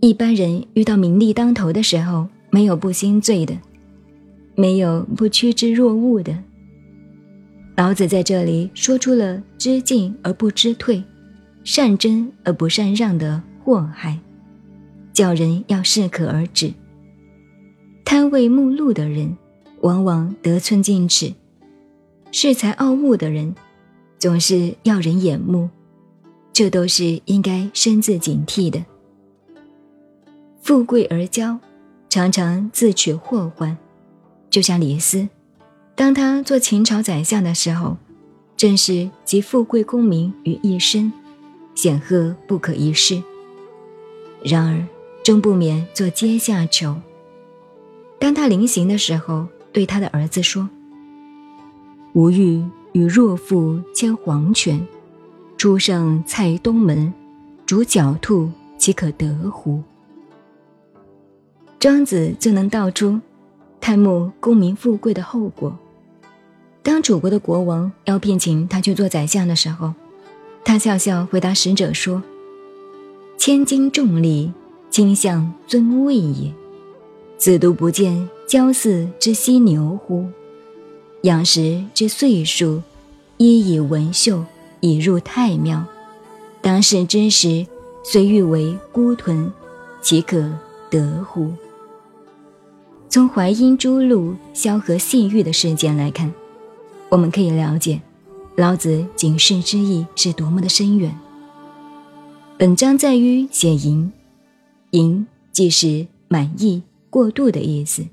一般人遇到名利当头的时候，没有不心醉的，没有不趋之若鹜的。老子在这里说出了知进而不知退，善争而不善让的祸害，叫人要适可而止。贪为慕禄的人，往往得寸进尺；恃才傲物的人，总是要人眼目。这都是应该深自警惕的。富贵而骄，常常自取祸患。就像李斯，当他做秦朝宰相的时候，正是集富贵功名于一身，显赫不可一世。然而，终不免做阶下囚。当他临行的时候，对他的儿子说：“吾欲与若父牵黄犬，出胜蔡东门，逐狡兔，岂可得乎？”庄子就能道出贪慕功名富贵的后果。当楚国的国王要聘请他去做宰相的时候，他笑笑回答使者说：“千斤重利，倾向尊位也。子独不见骄肆之犀牛乎？养时之岁数，衣以文秀，以入太庙。当世之时，虽欲为孤豚，岂可得乎？”从淮阴诸路萧何戏玉的事件来看，我们可以了解老子警示之意是多么的深远。本章在于写淫，淫即是满意、过度的意思，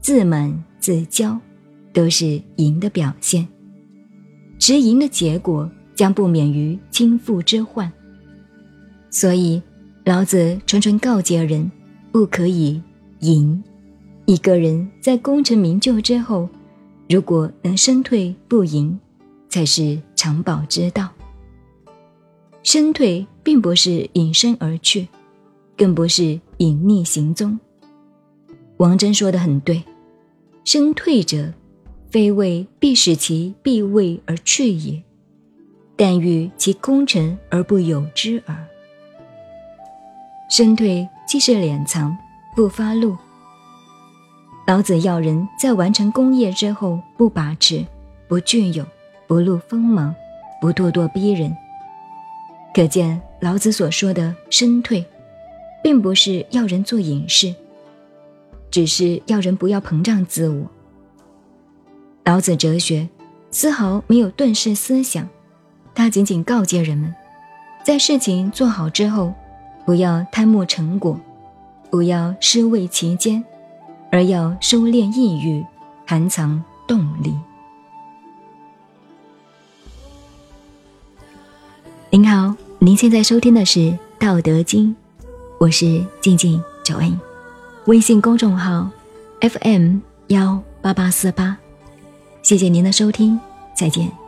自满、自骄，都是淫的表现。持淫的结果将不免于倾覆之患，所以老子纯纯告诫人，不可以淫。一个人在功成名就之后，如果能身退不淫，才是长保之道。身退并不是隐身而去，更不是隐匿行踪。王真说的很对，身退者，非为必使其必位而去也，但欲其功成而不有之耳。身退既是敛藏，不发露。老子要人在完成功业之后不把持、不具有、不露锋芒、不咄咄逼人。可见老子所说的身退，并不是要人做隐士，只是要人不要膨胀自我。老子哲学丝毫没有遁世思想，他仅仅告诫人们，在事情做好之后，不要贪慕成果，不要失位其间。而要收敛抑郁，含藏动力。您好，您现在收听的是《道德经》，我是静静九 N，微信公众号 FM 幺八八四八，谢谢您的收听，再见。